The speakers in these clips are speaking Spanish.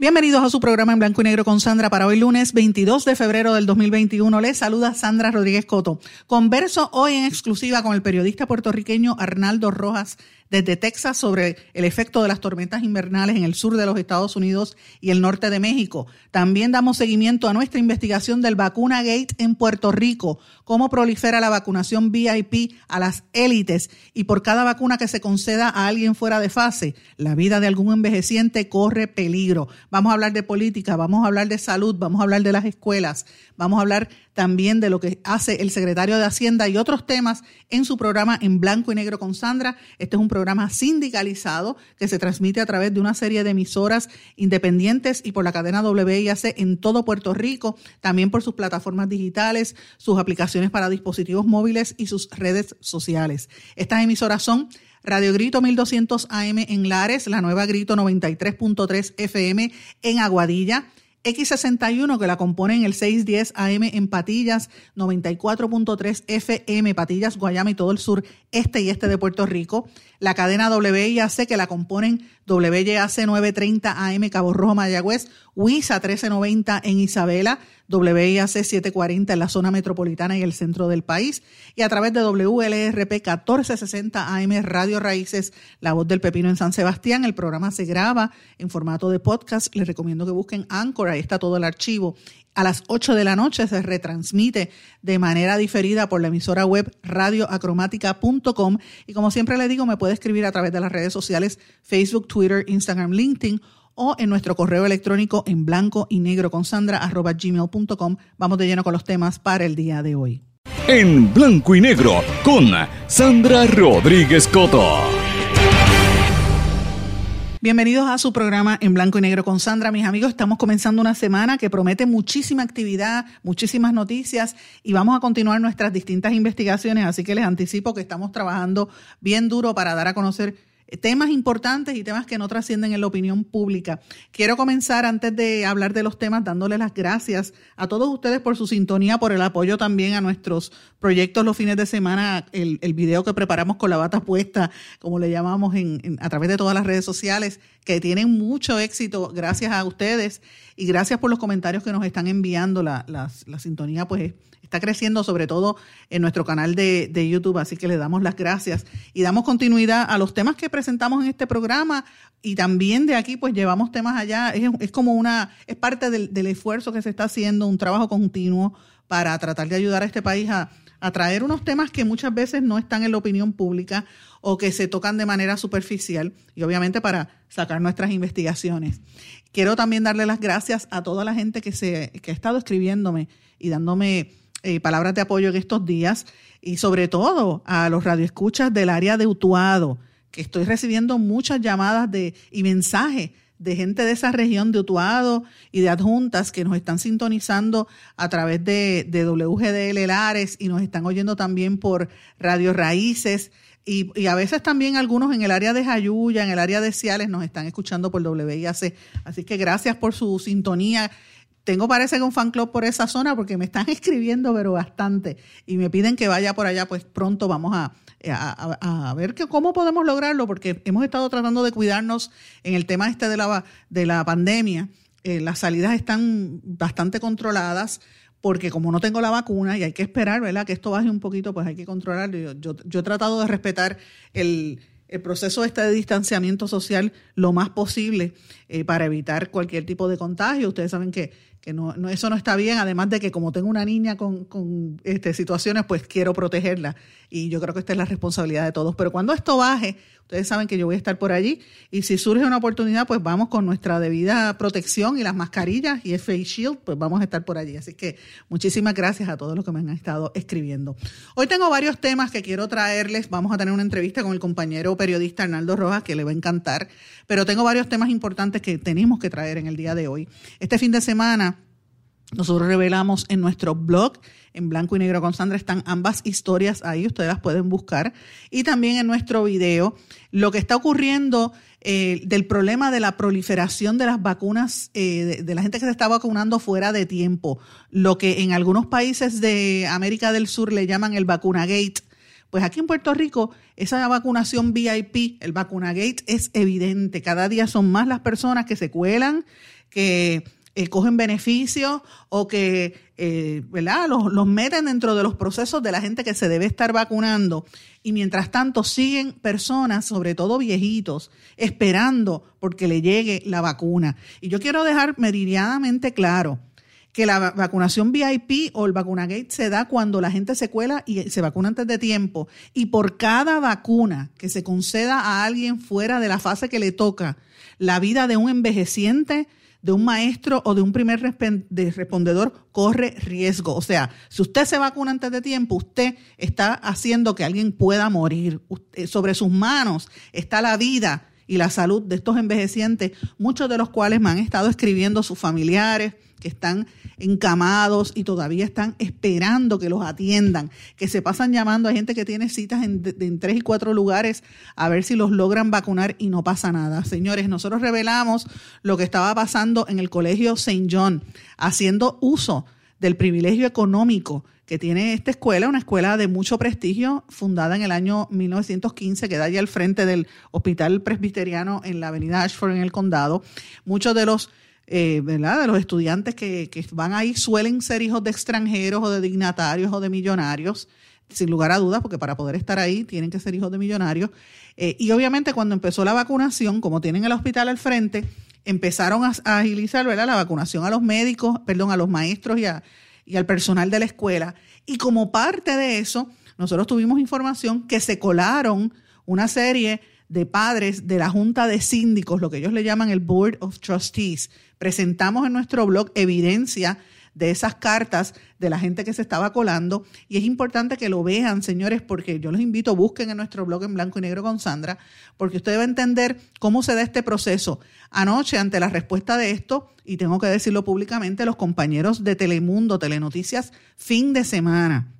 Bienvenidos a su programa en blanco y negro con Sandra para hoy lunes 22 de febrero del 2021. Les saluda Sandra Rodríguez Coto. Converso hoy en exclusiva con el periodista puertorriqueño Arnaldo Rojas desde Texas sobre el efecto de las tormentas invernales en el sur de los Estados Unidos y el norte de México. También damos seguimiento a nuestra investigación del Vacuna Gate en Puerto Rico, cómo prolifera la vacunación VIP a las élites y por cada vacuna que se conceda a alguien fuera de fase, la vida de algún envejeciente corre peligro. Vamos a hablar de política, vamos a hablar de salud, vamos a hablar de las escuelas, vamos a hablar también de lo que hace el secretario de Hacienda y otros temas en su programa en blanco y negro con Sandra. Este es un programa sindicalizado que se transmite a través de una serie de emisoras independientes y por la cadena WIAC en todo Puerto Rico, también por sus plataformas digitales, sus aplicaciones para dispositivos móviles y sus redes sociales. Estas emisoras son Radio Grito 1200 AM en Lares, la nueva Grito 93.3 FM en Aguadilla, X61 que la componen el 610 AM en Patillas, 94.3 FM, Patillas, Guayama y todo el sur, este y este de Puerto Rico. La cadena WIAC que la componen WYAC 930 AM Cabo Rojo Mayagüez, WISA 1390 en Isabela, WIAC 740 en la zona metropolitana y el centro del país, y a través de WLRP 1460 AM Radio Raíces, La Voz del Pepino en San Sebastián. El programa se graba en formato de podcast. Les recomiendo que busquen Anchor, ahí está todo el archivo. A las 8 de la noche se retransmite de manera diferida por la emisora web radioacromática.com y como siempre le digo, me puede escribir a través de las redes sociales Facebook, Twitter, Instagram, LinkedIn o en nuestro correo electrónico en blanco y negro con sandra arroba gmail.com. Vamos de lleno con los temas para el día de hoy. En blanco y negro con Sandra Rodríguez Coto. Bienvenidos a su programa en blanco y negro con Sandra. Mis amigos, estamos comenzando una semana que promete muchísima actividad, muchísimas noticias y vamos a continuar nuestras distintas investigaciones, así que les anticipo que estamos trabajando bien duro para dar a conocer temas importantes y temas que no trascienden en la opinión pública. Quiero comenzar antes de hablar de los temas dándoles las gracias a todos ustedes por su sintonía, por el apoyo también a nuestros proyectos los fines de semana, el, el video que preparamos con la bata puesta, como le llamamos en, a través de todas las redes sociales, que tienen mucho éxito gracias a ustedes y gracias por los comentarios que nos están enviando. La, la, la sintonía pues está creciendo sobre todo en nuestro canal de, de, YouTube, así que le damos las gracias y damos continuidad a los temas que presentamos en este programa y también de aquí pues llevamos temas allá, es, es como una, es parte del, del, esfuerzo que se está haciendo, un trabajo continuo para tratar de ayudar a este país a, a traer unos temas que muchas veces no están en la opinión pública o que se tocan de manera superficial y obviamente para sacar nuestras investigaciones. Quiero también darle las gracias a toda la gente que, se, que ha estado escribiéndome y dándome eh, palabras de apoyo en estos días y sobre todo a los radioescuchas del área de Utuado, que estoy recibiendo muchas llamadas de, y mensajes de gente de esa región de Utuado y de adjuntas que nos están sintonizando a través de, WGDL Lares y nos están oyendo también por Radio Raíces. Y, y, a veces también algunos en el área de Jayuya, en el área de Ciales, nos están escuchando por WIAC. Así que gracias por su sintonía tengo parece que un fan club por esa zona porque me están escribiendo, pero bastante. Y me piden que vaya por allá, pues pronto vamos a, a, a, ver que, cómo podemos lograrlo, porque hemos estado tratando de cuidarnos en el tema este de la, de la pandemia. Eh, las salidas están bastante controladas porque como no tengo la vacuna y hay que esperar, ¿verdad? Que esto baje un poquito, pues hay que controlarlo. Yo, yo, yo he tratado de respetar el, el proceso este de distanciamiento social lo más posible eh, para evitar cualquier tipo de contagio. Ustedes saben que que no, no, eso no está bien, además de que como tengo una niña con, con este, situaciones, pues quiero protegerla. Y yo creo que esta es la responsabilidad de todos. Pero cuando esto baje, ustedes saben que yo voy a estar por allí. Y si surge una oportunidad, pues vamos con nuestra debida protección y las mascarillas y el face shield, pues vamos a estar por allí. Así que muchísimas gracias a todos los que me han estado escribiendo. Hoy tengo varios temas que quiero traerles. Vamos a tener una entrevista con el compañero periodista Arnaldo Rojas, que le va a encantar. Pero tengo varios temas importantes que tenemos que traer en el día de hoy. Este fin de semana nosotros revelamos en nuestro blog, en blanco y negro con Sandra, están ambas historias ahí, ustedes las pueden buscar. Y también en nuestro video, lo que está ocurriendo eh, del problema de la proliferación de las vacunas, eh, de, la gente que se está vacunando fuera de tiempo, lo que en algunos países de América del Sur le llaman el vacunagate. Pues aquí en Puerto Rico, esa vacunación VIP, el vacunagate, es evidente. Cada día son más las personas que se cuelan, que eh, cogen beneficios o que eh, ¿verdad? Los, los, meten dentro de los procesos de la gente que se debe estar vacunando. Y mientras tanto siguen personas, sobre todo viejitos, esperando porque le llegue la vacuna. Y yo quiero dejar meridianamente claro que la vacunación VIP o el vacunagate se da cuando la gente se cuela y se vacuna antes de tiempo. Y por cada vacuna que se conceda a alguien fuera de la fase que le toca, la vida de un envejeciente de un maestro o de un primer respondedor corre riesgo. O sea, si usted se vacuna antes de tiempo, usted está haciendo que alguien pueda morir. sobre sus manos está la vida y la salud de estos envejecientes, muchos de los cuales me han estado escribiendo sus familiares, que están encamados y todavía están esperando que los atiendan, que se pasan llamando a gente que tiene citas en, tres y cuatro lugares a ver si los logran vacunar y no pasa nada. Señores, nosotros revelamos lo que estaba pasando en el colegio St. John, haciendo uso del privilegio económico que tiene esta escuela, una escuela de mucho prestigio, fundada en el año 1915, que da allí al frente del Hospital Presbiteriano en la avenida Ashford en el condado. Muchos de los eh. De los estudiantes que, que, van ahí suelen ser hijos de extranjeros o de dignatarios o de millonarios, sin lugar a dudas, porque para poder estar ahí tienen que ser hijos de millonarios. Eh, y obviamente cuando empezó la vacunación, como tienen el hospital al frente, empezaron a, agilizar ¿verdad? la vacunación a los médicos, perdón, a los maestros y, y al personal de la escuela. Y como parte de eso, nosotros tuvimos información que se colaron una serie de padres de la Junta de Síndicos, lo que ellos le llaman el Board of Trustees. Presentamos en nuestro blog evidencia de esas cartas de la gente que se estaba colando y es importante que lo vean, señores, porque yo los invito, busquen en nuestro blog en blanco y negro con Sandra, porque usted debe entender cómo se da este proceso. Anoche, ante la respuesta de esto, y tengo que decirlo públicamente, los compañeros de Telemundo, Telenoticias, fin de semana,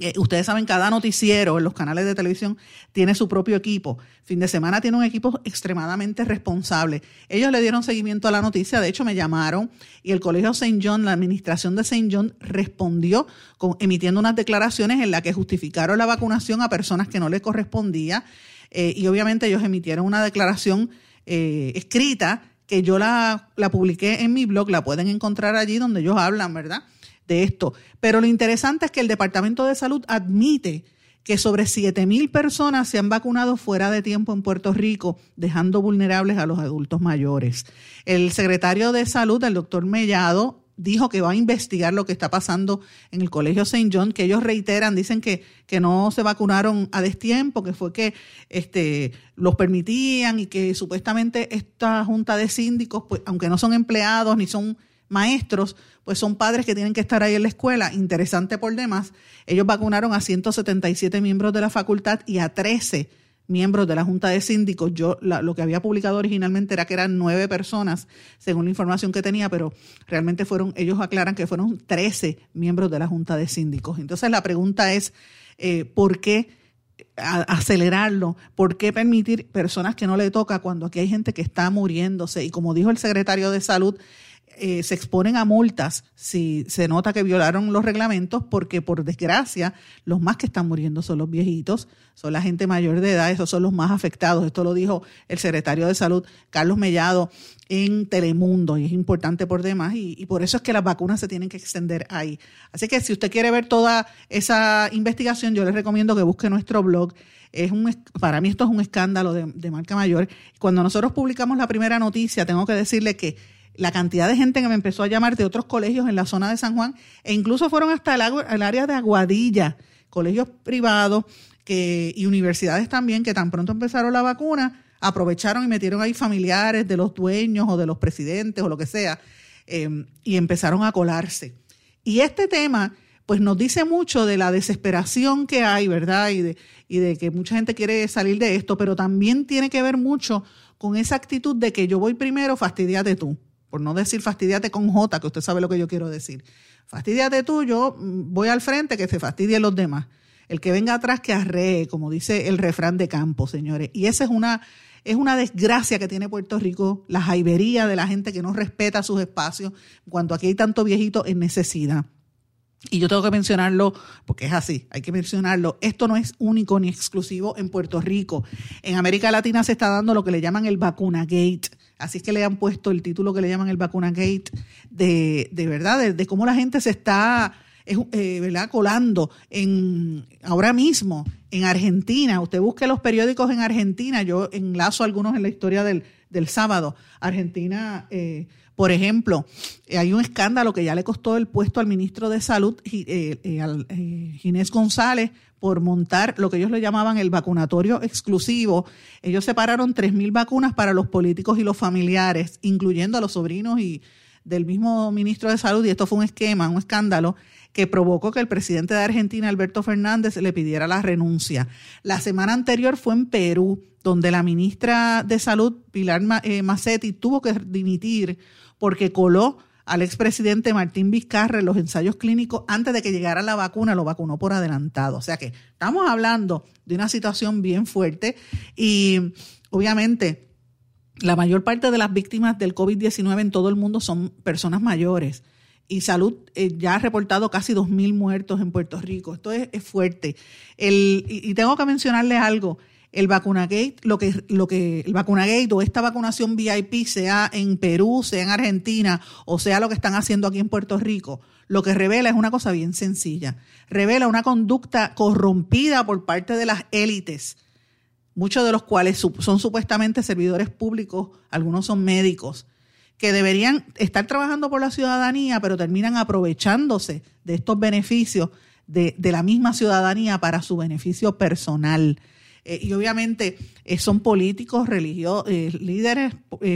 eh, ustedes saben, cada noticiero en los canales de televisión tiene su propio equipo. Fin de semana tiene un equipo extremadamente responsable. Ellos le dieron seguimiento a la noticia, de hecho me llamaron y el Colegio St. John, la administración de St. John, respondió con, emitiendo unas declaraciones en las que justificaron la vacunación a personas que no les correspondía eh, y obviamente ellos emitieron una declaración eh, escrita que yo la, la publiqué en mi blog, la pueden encontrar allí donde ellos hablan, ¿verdad? De esto. Pero lo interesante es que el Departamento de Salud admite que sobre 7.000 personas se han vacunado fuera de tiempo en Puerto Rico, dejando vulnerables a los adultos mayores. El secretario de Salud, el doctor Mellado, dijo que va a investigar lo que está pasando en el Colegio St. John, que ellos reiteran, dicen que, que no se vacunaron a destiempo, que fue que este, los permitían y que supuestamente esta junta de síndicos, pues, aunque no son empleados ni son maestros, pues son padres que tienen que estar ahí en la escuela. Interesante por demás, ellos vacunaron a 177 miembros de la facultad y a 13 miembros de la Junta de Síndicos. Yo lo que había publicado originalmente era que eran nueve personas, según la información que tenía, pero realmente fueron, ellos aclaran que fueron 13 miembros de la Junta de Síndicos. Entonces la pregunta es, eh, ¿por qué acelerarlo? ¿Por qué permitir personas que no le toca cuando aquí hay gente que está muriéndose? Y como dijo el secretario de Salud, eh, se exponen a multas si se nota que violaron los reglamentos, porque por desgracia los más que están muriendo son los viejitos, son la gente mayor de edad, esos son los más afectados. Esto lo dijo el secretario de Salud, Carlos Mellado, en Telemundo, y es importante por demás, y, por eso es que las vacunas se tienen que extender ahí. Así que si usted quiere ver toda esa investigación, yo les recomiendo que busque nuestro blog. Es un, para mí esto es un escándalo de, de marca mayor. Cuando nosotros publicamos la primera noticia, tengo que decirle que la cantidad de gente que me empezó a llamar de otros colegios en la zona de San Juan e incluso fueron hasta el, área de Aguadilla, colegios privados y universidades también que tan pronto empezaron la vacuna, aprovecharon y metieron ahí familiares de los dueños o de los presidentes o lo que sea em, y empezaron a colarse. Y este tema pues nos dice mucho de la desesperación que hay, ¿verdad? Y de, y de que mucha gente quiere salir de esto, pero también tiene que ver mucho con esa actitud de que yo voy primero, fastidiate tú por no decir fastidiate con J, que usted sabe lo que yo quiero decir. Fastidiate tú, yo voy al frente, que se fastidien los demás. El que venga atrás que arree, como dice el refrán de campo, señores. Y esa es una, es una desgracia que tiene Puerto Rico, la jaibería de la gente que no respeta sus espacios, cuando aquí hay tanto viejito en necesidad. Y yo tengo que mencionarlo porque es así, hay que mencionarlo. Esto no es único ni exclusivo en Puerto Rico. En América Latina se está dando lo que le llaman el vacuna gate Así es que le han puesto el título que le llaman el Vacuna Gate, de, de verdad, de, cómo la gente se está eh, ¿verdad? colando en ahora mismo en Argentina. Usted busque los periódicos en Argentina, yo enlazo algunos en la historia del, del sábado. Argentina, eh, por ejemplo, eh, hay un escándalo que ya le costó el puesto al ministro de Salud, Ginés González, por montar lo que ellos le llamaban el vacunatorio exclusivo. Ellos separaron 3.000 vacunas para los políticos y los familiares, incluyendo a los sobrinos y del mismo ministro de Salud, y esto fue un esquema, un escándalo que provocó que el presidente de Argentina, Alberto Fernández, le pidiera la renuncia. La semana anterior fue en Perú, donde la ministra de Salud, Pilar eh, Macetti, tuvo que dimitir porque coló al expresidente Martín Vizcarra en los ensayos clínicos antes de que llegara la vacuna, lo vacunó por adelantado. O sea que estamos hablando de una situación bien fuerte y obviamente la mayor parte de las víctimas del COVID-19 en todo el mundo son personas mayores. Y Salud eh, ya ha reportado casi 2.000 muertos en Puerto Rico. Esto es, fuerte. El, y, tengo que mencionarles algo el vacunagate, lo que, lo que el vacunagate o esta vacunación VIP, sea en Perú, sea en Argentina, o sea lo que están haciendo aquí en Puerto Rico, lo que revela es una cosa bien sencilla. Revela una conducta corrompida por parte de las élites, muchos de los cuales son supuestamente servidores públicos, algunos son médicos, que deberían estar trabajando por la ciudadanía, pero terminan aprovechándose de estos beneficios de, de la misma ciudadanía para su beneficio personal. Eh, y obviamente eh, son políticos, religiosos, eh, líderes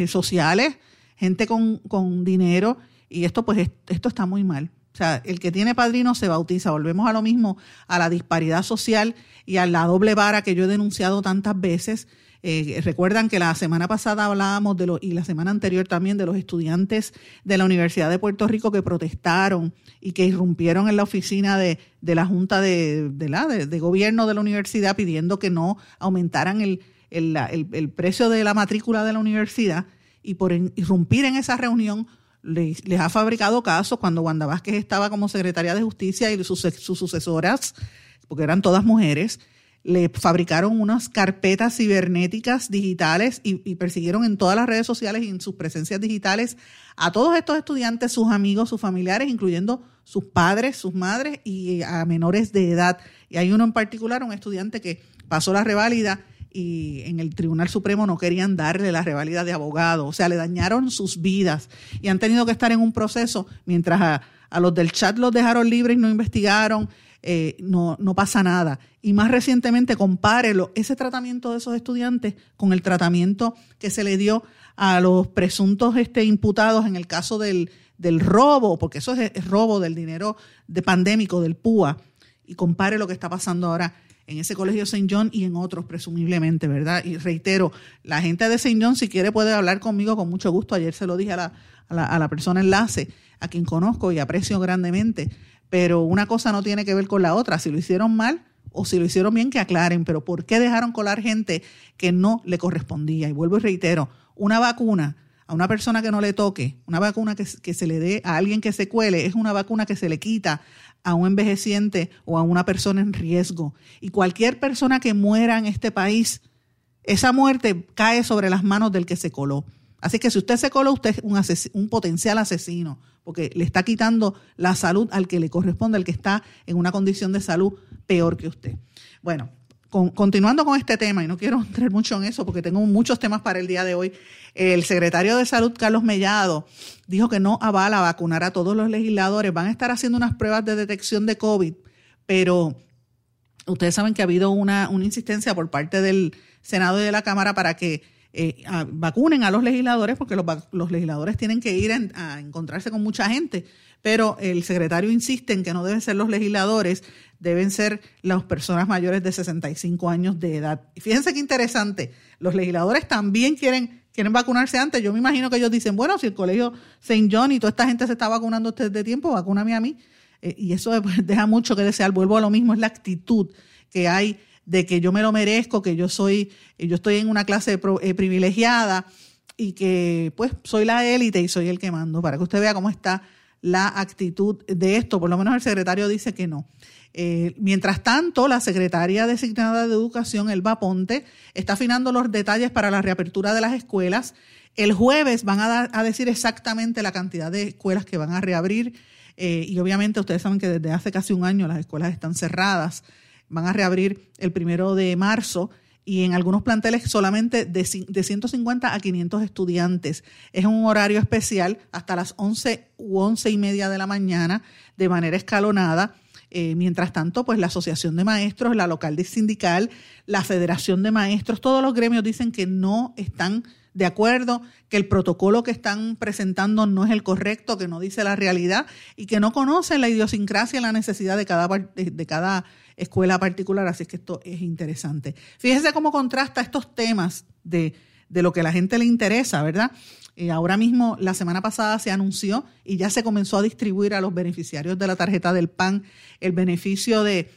sociales, gente con, con, dinero, y esto pues esto está muy mal. O sea, el que tiene padrino se bautiza. Volvemos a lo mismo, a la disparidad social y a la doble vara que yo he denunciado tantas veces eh, recuerdan que la semana pasada hablábamos de lo, y la semana anterior también de los estudiantes de la Universidad de Puerto Rico que protestaron y que irrumpieron en la oficina de, la Junta de, la, de, Gobierno de la universidad pidiendo que no aumentaran el, el, precio de la matrícula de la universidad y por irrumpir en esa reunión les, ha fabricado casos cuando Wanda Vázquez estaba como secretaria de Justicia y sus, sus sucesoras, porque eran todas mujeres, le fabricaron unas carpetas cibernéticas digitales y, persiguieron en todas las redes sociales y en sus presencias digitales a todos estos estudiantes, sus amigos, sus familiares, incluyendo sus padres, sus madres y a menores de edad. Y hay uno en particular, un estudiante que pasó la reválida y en el Tribunal Supremo no querían darle la reválida de abogado, o sea, le dañaron sus vidas y han tenido que estar en un proceso mientras a, a los del chat los dejaron libres y no investigaron, eh, no, no pasa nada. Y más recientemente, compárelo, ese tratamiento de esos estudiantes con el tratamiento que se le dio a los presuntos este, imputados en el caso del, del robo, porque eso es, robo del dinero de pandémico, del PUA, y compare lo que está pasando ahora en ese colegio St. John y en otros, presumiblemente, ¿verdad? Y reitero, la gente de St. John, si quiere, puede hablar conmigo con mucho gusto. Ayer se lo dije a la, a la, a la persona enlace, a quien conozco y aprecio grandemente pero una cosa no tiene que ver con la otra. Si lo hicieron mal o si lo hicieron bien, que aclaren, pero ¿por qué dejaron colar gente que no le correspondía? Y vuelvo y reitero, una vacuna a una persona que no le toque, una vacuna que, se le dé a alguien que se cuele, es una vacuna que se le quita a un envejeciente o a una persona en riesgo. Y cualquier persona que muera en este país, esa muerte cae sobre las manos del que se coló. Así que si usted se coló, usted es un, potencial asesino, porque le está quitando la salud al que le corresponde, al que está en una condición de salud peor que usted. Bueno, continuando con este tema, y no quiero entrar mucho en eso porque tengo muchos temas para el día de hoy, el secretario de Salud, Carlos Mellado, dijo que no avala vacunar a todos los legisladores. Van a estar haciendo unas pruebas de detección de COVID, pero ustedes saben que ha habido una, insistencia por parte del Senado y de la Cámara para que eh, vacunen a los legisladores, porque los, legisladores tienen que ir a, encontrarse con mucha gente, pero el secretario insiste en que no deben ser los legisladores, deben ser las personas mayores de 65 años de edad. Fíjense qué interesante, los legisladores también quieren quieren vacunarse antes. Yo me imagino que ellos dicen, bueno, si el colegio St. John y toda esta gente se está vacunando de tiempo, vacúname a mí. Eh, y eso deja mucho que desear. Vuelvo a lo mismo, es la actitud que hay de que yo me lo merezco, que yo soy, yo estoy en una clase eh, privilegiada y que pues soy la élite y soy el que mando, para que usted vea cómo está la actitud de esto, por lo menos el secretario dice que no. Eh, mientras tanto, la secretaria designada de Educación, Elba Ponte, está afinando los detalles para la reapertura de las escuelas. El jueves van a, dar, a decir exactamente la cantidad de escuelas que van a reabrir eh, y obviamente ustedes saben que desde hace casi un año las escuelas están cerradas van a reabrir el primero de marzo y en algunos planteles solamente de, de 150 a 500 estudiantes. Es un horario especial hasta las 11 u 11 y media de la mañana de manera escalonada. Eh, mientras tanto, pues la Asociación de Maestros, la local de sindical, la Federación de Maestros, todos los gremios dicen que no están de acuerdo, que el protocolo que están presentando no es el correcto, que no dice la realidad y que no conocen la idiosincrasia y la necesidad de cada, de cada escuela particular, así que esto es interesante. Fíjese cómo contrasta estos temas de, lo que a la gente le interesa, ¿verdad? Eh, ahora mismo, la semana pasada se anunció y ya se comenzó a distribuir a los beneficiarios de la tarjeta del PAN el beneficio de,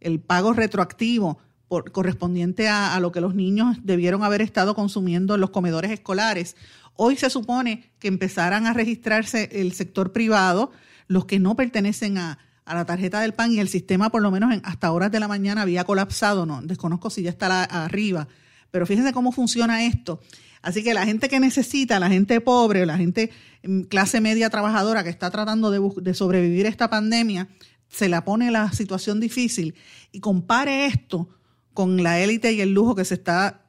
el pago retroactivo por, correspondiente a, a, lo que los niños debieron haber estado consumiendo en los comedores escolares. Hoy se supone que empezarán a registrarse el sector privado, los que no pertenecen a, a la tarjeta del PAN y el sistema por lo menos en, hasta horas de la mañana había colapsado, no desconozco si ya está arriba, pero fíjense cómo funciona esto. Así que la gente que necesita, la gente pobre, la gente mm, clase media trabajadora que está tratando de, de sobrevivir a esta pandemia, se la pone la situación difícil y compare esto con la élite y el lujo que se está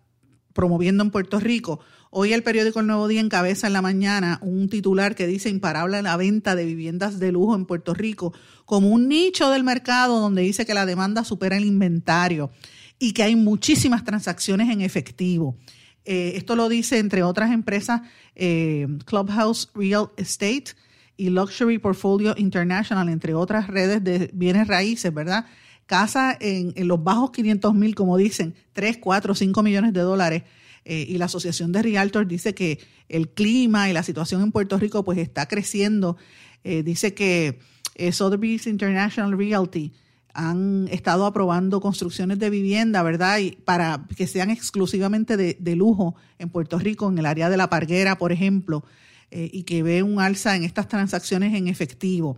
promoviendo en Puerto Rico Hoy el periódico El Nuevo Día encabeza en la mañana un titular que dice imparable la venta de viviendas de lujo en Puerto Rico como un nicho del mercado donde dice que la demanda supera el inventario y que hay muchísimas transacciones en efectivo. Eh, esto lo dice, entre otras empresas, eh, Clubhouse Real Estate y Luxury Portfolio International, entre otras redes de bienes raíces, ¿verdad? Casa en, los bajos 500 mil, como dicen, 3, 4, 5 millones de dólares eh, y la Asociación de Realtors dice que el clima y la situación en Puerto Rico pues está creciendo. Eh, dice que eh, Sotheby's International Realty han estado aprobando construcciones de vivienda, ¿verdad? Y para que sean exclusivamente de lujo en Puerto Rico, en el área de la Parguera, por ejemplo, y que ve un alza en estas transacciones en efectivo.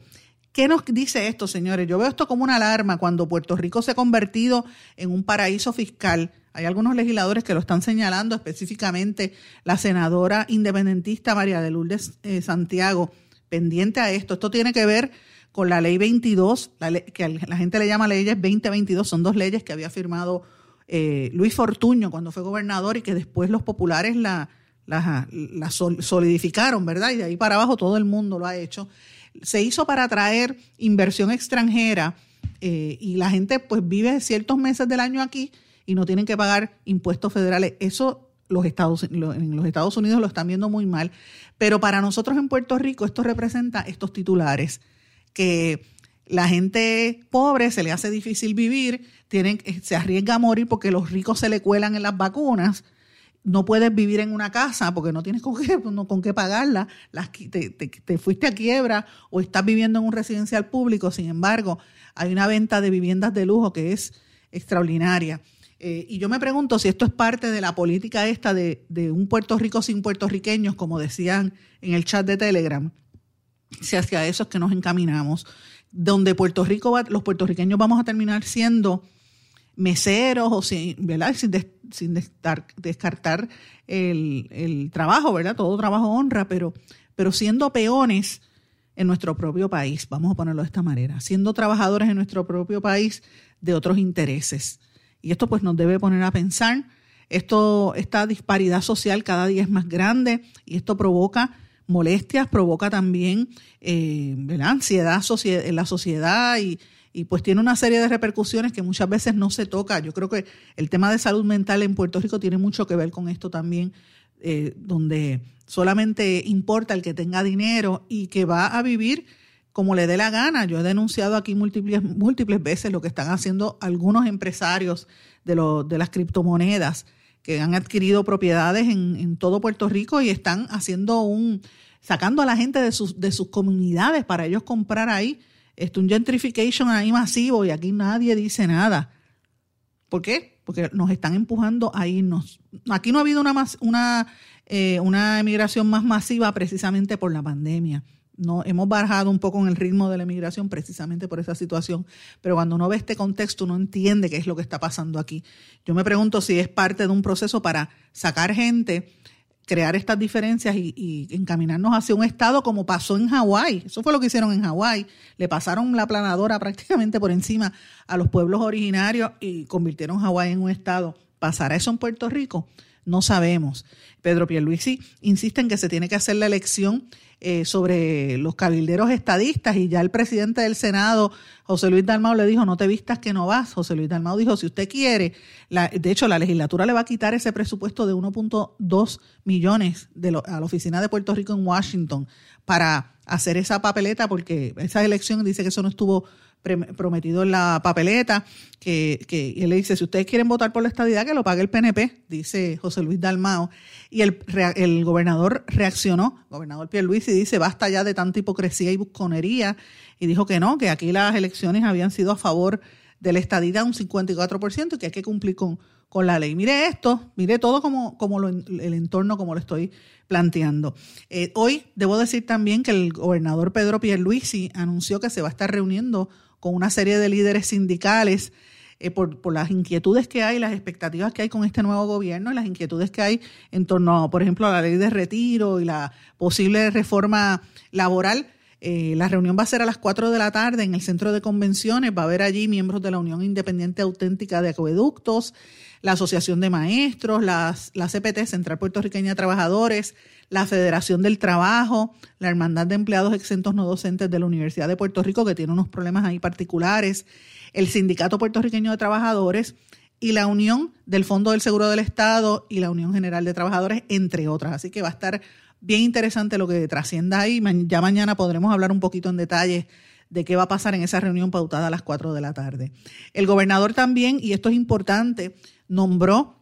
¿Qué nos dice esto, señores? Yo veo esto como una alarma cuando Puerto Rico se ha convertido en un paraíso fiscal hay algunos legisladores que lo están señalando, específicamente la senadora independentista María de Lourdes eh, Santiago, pendiente a esto. Esto tiene que ver con la ley 22, que la gente le llama leyes 2022, son dos leyes que había firmado eh, Luis Fortuño cuando fue gobernador y que después los populares la, la, solidificaron, ¿verdad? Y de ahí para abajo todo el mundo lo ha hecho. Se hizo para atraer inversión extranjera eh, y la gente pues vive ciertos meses del año aquí y no tienen que pagar impuestos federales. Eso los Estados, en los Estados Unidos lo están viendo muy mal, pero para nosotros en Puerto Rico esto representa estos titulares que la gente pobre se le hace difícil vivir, tienen, se arriesga a morir porque los ricos se le cuelan en las vacunas, no puedes vivir en una casa porque no tienes con qué, con qué pagarla, las, te, te, fuiste a quiebra o estás viviendo en un residencial público, sin embargo, hay una venta de viviendas de lujo que es extraordinaria. Eh, y yo me pregunto si esto es parte de la política esta de, un Puerto Rico sin puertorriqueños, como decían en el chat de Telegram, si hacia eso es que nos encaminamos, donde Puerto Rico los puertorriqueños vamos a terminar siendo meseros o sin, ¿verdad? sin, sin descartar el, el, trabajo, ¿verdad? Todo trabajo honra, pero, pero siendo peones en nuestro propio país, vamos a ponerlo de esta manera, siendo trabajadores en nuestro propio país de otros intereses. Y esto pues nos debe poner a pensar. Esto, esta disparidad social cada día es más grande y esto provoca molestias, provoca también eh, ansiedad en la sociedad y, y pues tiene una serie de repercusiones que muchas veces no se toca. Yo creo que el tema de salud mental en Puerto Rico tiene mucho que ver con esto también, eh, donde solamente importa el que tenga dinero y que va a vivir como le dé la gana. Yo he denunciado aquí múltiples, múltiples veces lo que están haciendo algunos empresarios de, lo, de las criptomonedas que han adquirido propiedades en, en, todo Puerto Rico y están haciendo un, sacando a la gente de sus, de sus comunidades para ellos comprar ahí esto, un gentrification ahí masivo y aquí nadie dice nada. ¿Por qué? Porque nos están empujando a irnos. Aquí no ha habido una, una, eh, una emigración más masiva precisamente por la pandemia. No, hemos bajado un poco en el ritmo de la emigración precisamente por esa situación, pero cuando uno ve este contexto uno entiende qué es lo que está pasando aquí. Yo me pregunto si es parte de un proceso para sacar gente crear estas diferencias y, encaminarnos hacia un estado como pasó en Hawái. Eso fue lo que hicieron en Hawái. Le pasaron la planadora prácticamente por encima a los pueblos originarios y convirtieron Hawái en un estado. ¿Pasará eso en Puerto Rico? No sabemos. Pedro Pierluisi insiste en que se tiene que hacer la elección eh, sobre los cabilderos estadistas y ya el presidente del Senado, José Luis Dalmau, le dijo, no te vistas que no vas. José Luis Dalmau dijo, si usted quiere, de hecho la legislatura le va a quitar ese presupuesto de 1.2 millones de a la oficina de Puerto Rico en Washington para hacer esa papeleta porque esa elección dice que eso no estuvo prometido en la papeleta, que, que él le dice, si ustedes quieren votar por la estadidad, que lo pague el PNP, dice José Luis Dalmao. Y el, el gobernador reaccionó, gobernador Luis y dice, basta ya de tanta hipocresía y busconería, y dijo que no, que aquí las elecciones habían sido a favor de la estadidad un 54% y que hay que cumplir con, con la ley. Mire esto, mire todo como, como el entorno, como lo estoy planteando. Eh, hoy debo decir también que el gobernador Pedro Pierluisi anunció que se va a estar reuniendo con una serie de líderes sindicales eh, por, las inquietudes que hay, las expectativas que hay con este nuevo gobierno y las inquietudes que hay en torno, por ejemplo, a la ley de retiro y la posible reforma laboral. Eh, la reunión va a ser a las 4 de la tarde en el centro de convenciones. Va a haber allí miembros de la Unión Independiente Auténtica de Acueductos, la Asociación de Maestros, las, la CPT, Central Puertorriqueña de Trabajadores, la Federación del Trabajo, la Hermandad de Empleados Exentos No Docentes de la Universidad de Puerto Rico, que tiene unos problemas ahí particulares, el Sindicato Puertorriqueño de Trabajadores y la Unión del Fondo del Seguro del Estado y la Unión General de Trabajadores, entre otras. Así que va a estar bien interesante lo que trascienda ahí. Ya mañana podremos hablar un poquito en detalle de qué va a pasar en esa reunión pautada a las 4 de la tarde. El gobernador también, y esto es importante, nombró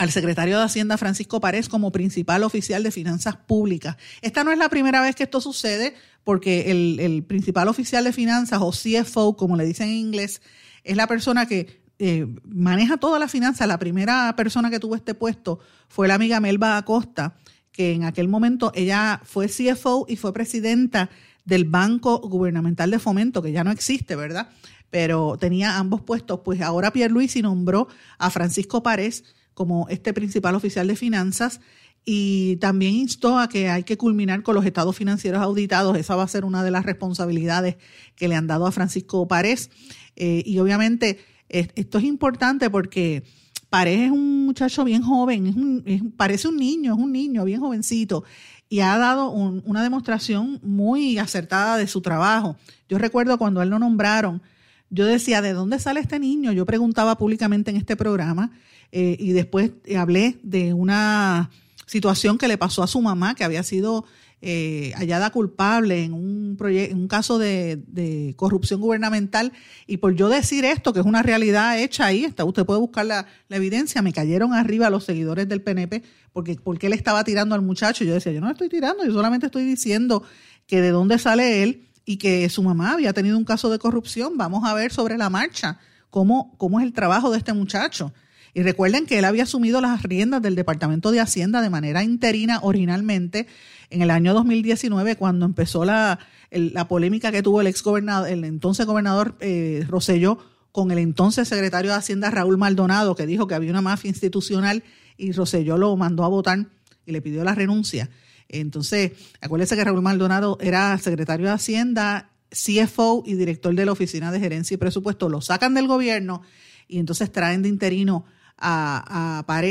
al secretario de Hacienda Francisco Párez como principal oficial de finanzas públicas. Esta no es la primera vez que esto sucede, porque el, principal oficial de finanzas, o CFO, como le dicen en inglés, es la persona que eh, maneja todas las finanzas. La primera persona que tuvo este puesto fue la amiga Melba Acosta, que en aquel momento ella fue CFO y fue presidenta del Banco Gubernamental de Fomento, que ya no existe, ¿verdad? Pero tenía ambos puestos. Pues ahora Pierre Luis nombró a Francisco Párez como este principal oficial de finanzas y también instó a que hay que culminar con los estados financieros auditados. Esa va a ser una de las responsabilidades que le han dado a Francisco Párez. Eh, y obviamente esto es importante porque Párez es un muchacho bien joven, es parece un niño, es un niño bien jovencito y ha dado una demostración muy acertada de su trabajo. Yo recuerdo cuando él lo nombraron, yo decía, ¿de dónde sale este niño? Yo preguntaba públicamente en este programa eh, y después hablé de una situación que le pasó a su mamá, que había sido eh, hallada culpable en un, en un caso de, corrupción gubernamental. Y por yo decir esto, que es una realidad hecha ahí, está, usted puede buscar la, evidencia, me cayeron arriba los seguidores del PNP porque, porque él estaba tirando al muchacho. Yo decía, yo no le estoy tirando, yo solamente estoy diciendo que de dónde sale él y que su mamá había tenido un caso de corrupción. Vamos a ver sobre la marcha cómo, cómo es el trabajo de este muchacho. Y recuerden que él había asumido las riendas del Departamento de Hacienda de manera interina originalmente en el año 2019 cuando empezó la, la polémica que tuvo el ex gobernador, el entonces gobernador eh, Roselló con el entonces secretario de Hacienda Raúl Maldonado que dijo que había una mafia institucional y Roselló lo mandó a votar y le pidió la renuncia. Entonces, acuérdense que Raúl Maldonado era secretario de Hacienda, CFO y director de la Oficina de Gerencia y Presupuesto. Lo sacan del gobierno y entonces traen de interino a, a.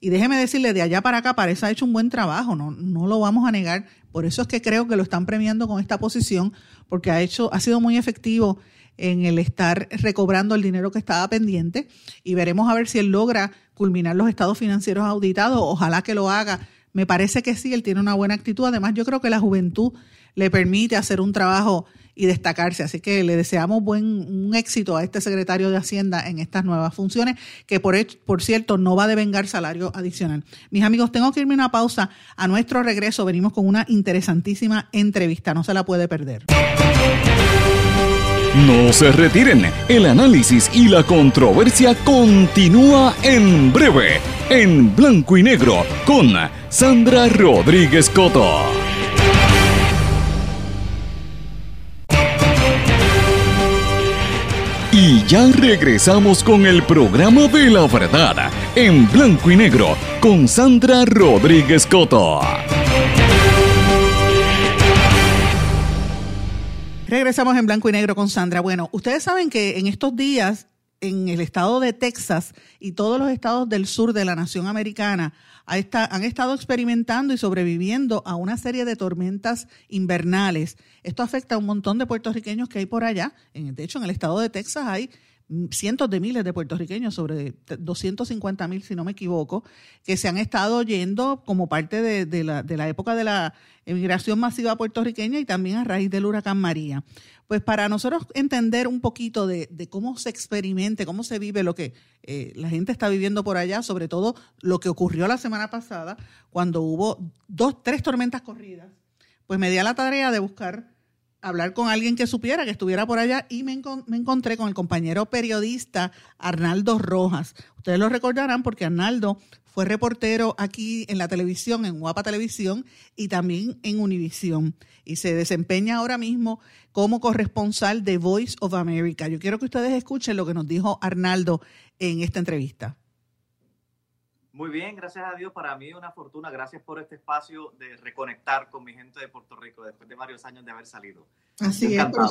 Y déjeme decirle, de allá para acá, Párez ha hecho un buen trabajo, no, no lo vamos a negar. Por eso es que creo que lo están premiando con esta posición, porque ha hecho, ha sido muy efectivo en el estar recobrando el dinero que estaba pendiente y veremos a ver si él logra culminar los estados financieros auditados. Ojalá que lo haga. Me parece que sí, él tiene una buena actitud. Además, yo creo que la juventud le permite hacer un trabajo y destacarse. Así que le deseamos buen un éxito a este secretario de Hacienda en estas nuevas funciones, que por, por cierto no va a devengar salario adicional. Mis amigos, tengo que irme una pausa. A nuestro regreso venimos con una interesantísima entrevista. No se la puede perder. No se retiren, el análisis y la controversia continúa en breve, en blanco y negro, con Sandra Rodríguez Coto. Y ya regresamos con el programa de la verdad, en blanco y negro, con Sandra Rodríguez Coto. Regresamos en blanco y negro con Sandra. Bueno, ustedes saben que en estos días en el estado de Texas y todos los estados del sur de la nación americana han estado experimentando y sobreviviendo a una serie de tormentas invernales. Esto afecta a un montón de puertorriqueños que hay por allá. De hecho, en el estado de Texas hay cientos de miles de puertorriqueños, sobre 250 mil si no me equivoco, que se han estado yendo como parte de, la, de la época de la emigración masiva puertorriqueña y también a raíz del huracán María. Pues para nosotros entender un poquito de, cómo se experimente, cómo se vive lo que eh, la gente está viviendo por allá, sobre todo lo que ocurrió la semana pasada, cuando hubo dos, tres tormentas corridas, pues me di a la tarea de buscar hablar con alguien que supiera, que estuviera por allá, y me, encontré con el compañero periodista Arnaldo Rojas. Ustedes lo recordarán porque Arnaldo fue reportero aquí en la televisión, en Guapa Televisión, y también en Univisión. Y se desempeña ahora mismo como corresponsal de Voice of America. Yo quiero que ustedes escuchen lo que nos dijo Arnaldo en esta entrevista. Muy bien, gracias a Dios. Para mí una fortuna. Gracias por este espacio de reconectar con mi gente de Puerto Rico después de varios años de haber salido. Así es, pero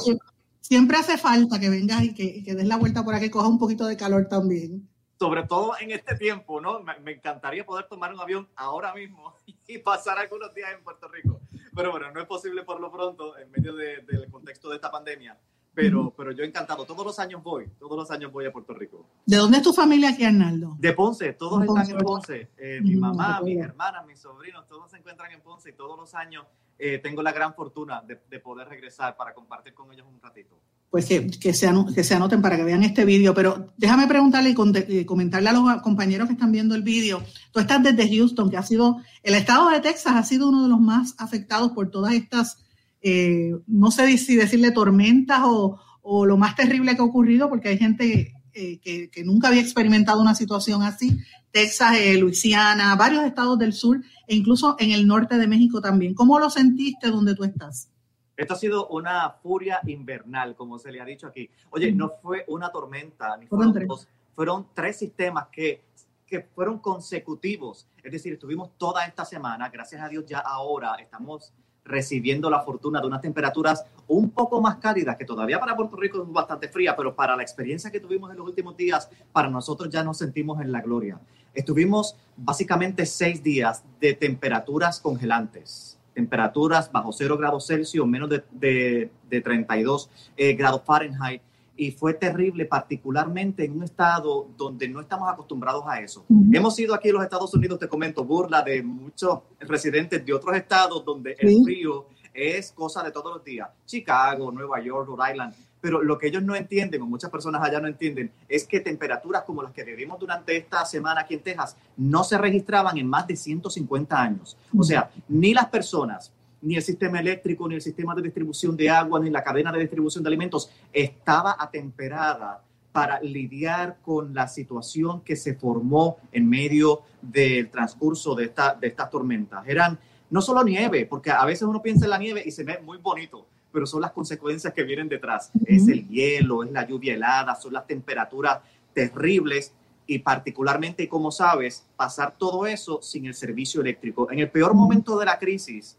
siempre, hace falta que vengas y que, que des la vuelta por aquí, coja un poquito de calor también. Sobre todo en este tiempo, ¿no? Me, encantaría poder tomar un avión ahora mismo y pasar algunos días en Puerto Rico. Pero bueno, no es posible por lo pronto en medio del contexto de esta pandemia. Pero, pero yo encantado. Todos los años voy, todos los años voy a Puerto Rico. ¿De dónde es tu familia aquí, Arnaldo? De Ponce, todos están en Ponce. Eh, mi mamá, mis hermanas, mis sobrinos, todos se encuentran en Ponce y todos los años eh, tengo la gran fortuna de, de, poder regresar para compartir con ellos un ratito. Pues que, que, se, que se anoten para que vean este vídeo, pero déjame preguntarle y comentarle a los compañeros que están viendo el vídeo. Tú estás desde Houston, que ha sido, el estado de Texas ha sido uno de los más afectados por todas estas eh, no sé si decirle tormentas o, lo más terrible que ha ocurrido, porque hay gente eh, que, nunca había experimentado una situación así. Texas, eh, Luisiana, varios estados del sur e incluso en el norte de México también. ¿Cómo lo sentiste donde tú estás? Esto ha sido una furia invernal, como se le ha dicho aquí. Oye, no fue una tormenta, ni fueron, tres. fueron tres sistemas que, que fueron consecutivos. Es decir, estuvimos toda esta semana, gracias a Dios ya ahora estamos recibiendo la fortuna de unas temperaturas un poco más cálidas, que todavía para Puerto Rico es bastante fría, pero para la experiencia que tuvimos en los últimos días, para nosotros ya nos sentimos en la gloria. Estuvimos básicamente seis días de temperaturas congelantes, temperaturas bajo cero grados Celsius, menos de, de, 32 eh, grados Fahrenheit, y fue terrible, particularmente en un estado donde no estamos acostumbrados a eso. Hemos sido aquí en los Estados Unidos, te comento, burla de muchos residentes de otros estados donde el frío es cosa de todos los días. Chicago, Nueva York, Rhode Island. Pero lo que ellos no entienden, o muchas personas allá no entienden, es que temperaturas como las que vivimos durante esta semana aquí en Texas no se registraban en más de 150 años. O sea, ni las personas ni el sistema eléctrico, ni el sistema de distribución de agua, ni la cadena de distribución de alimentos estaba atemperada para lidiar con la situación que se formó en medio del transcurso de, esta, de estas tormentas. Eran no solo nieve, porque a veces uno piensa en la nieve y se ve muy bonito, pero son las consecuencias que vienen detrás. Es el hielo, es la lluvia helada, son las temperaturas terribles y particularmente, como sabes, pasar todo eso sin el servicio eléctrico. En el peor momento de la crisis,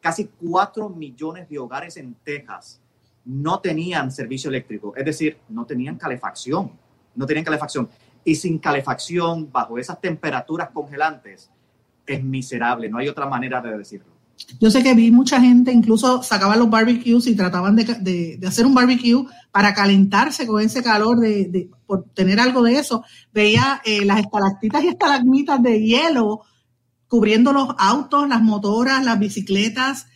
casi 4 millones de hogares en Texas no tenían servicio eléctrico, es decir, no tenían calefacción, no tenían calefacción. Y sin calefacción, bajo esas temperaturas congelantes, es miserable, no hay otra manera de decirlo. Yo sé que vi mucha gente, incluso sacaban los barbecues y trataban de, hacer un barbecue para calentarse con ese calor, de, por tener algo de eso. Veía eh, las estalactitas y estalagmitas de hielo cubriendo los autos, las motoras, las bicicletas,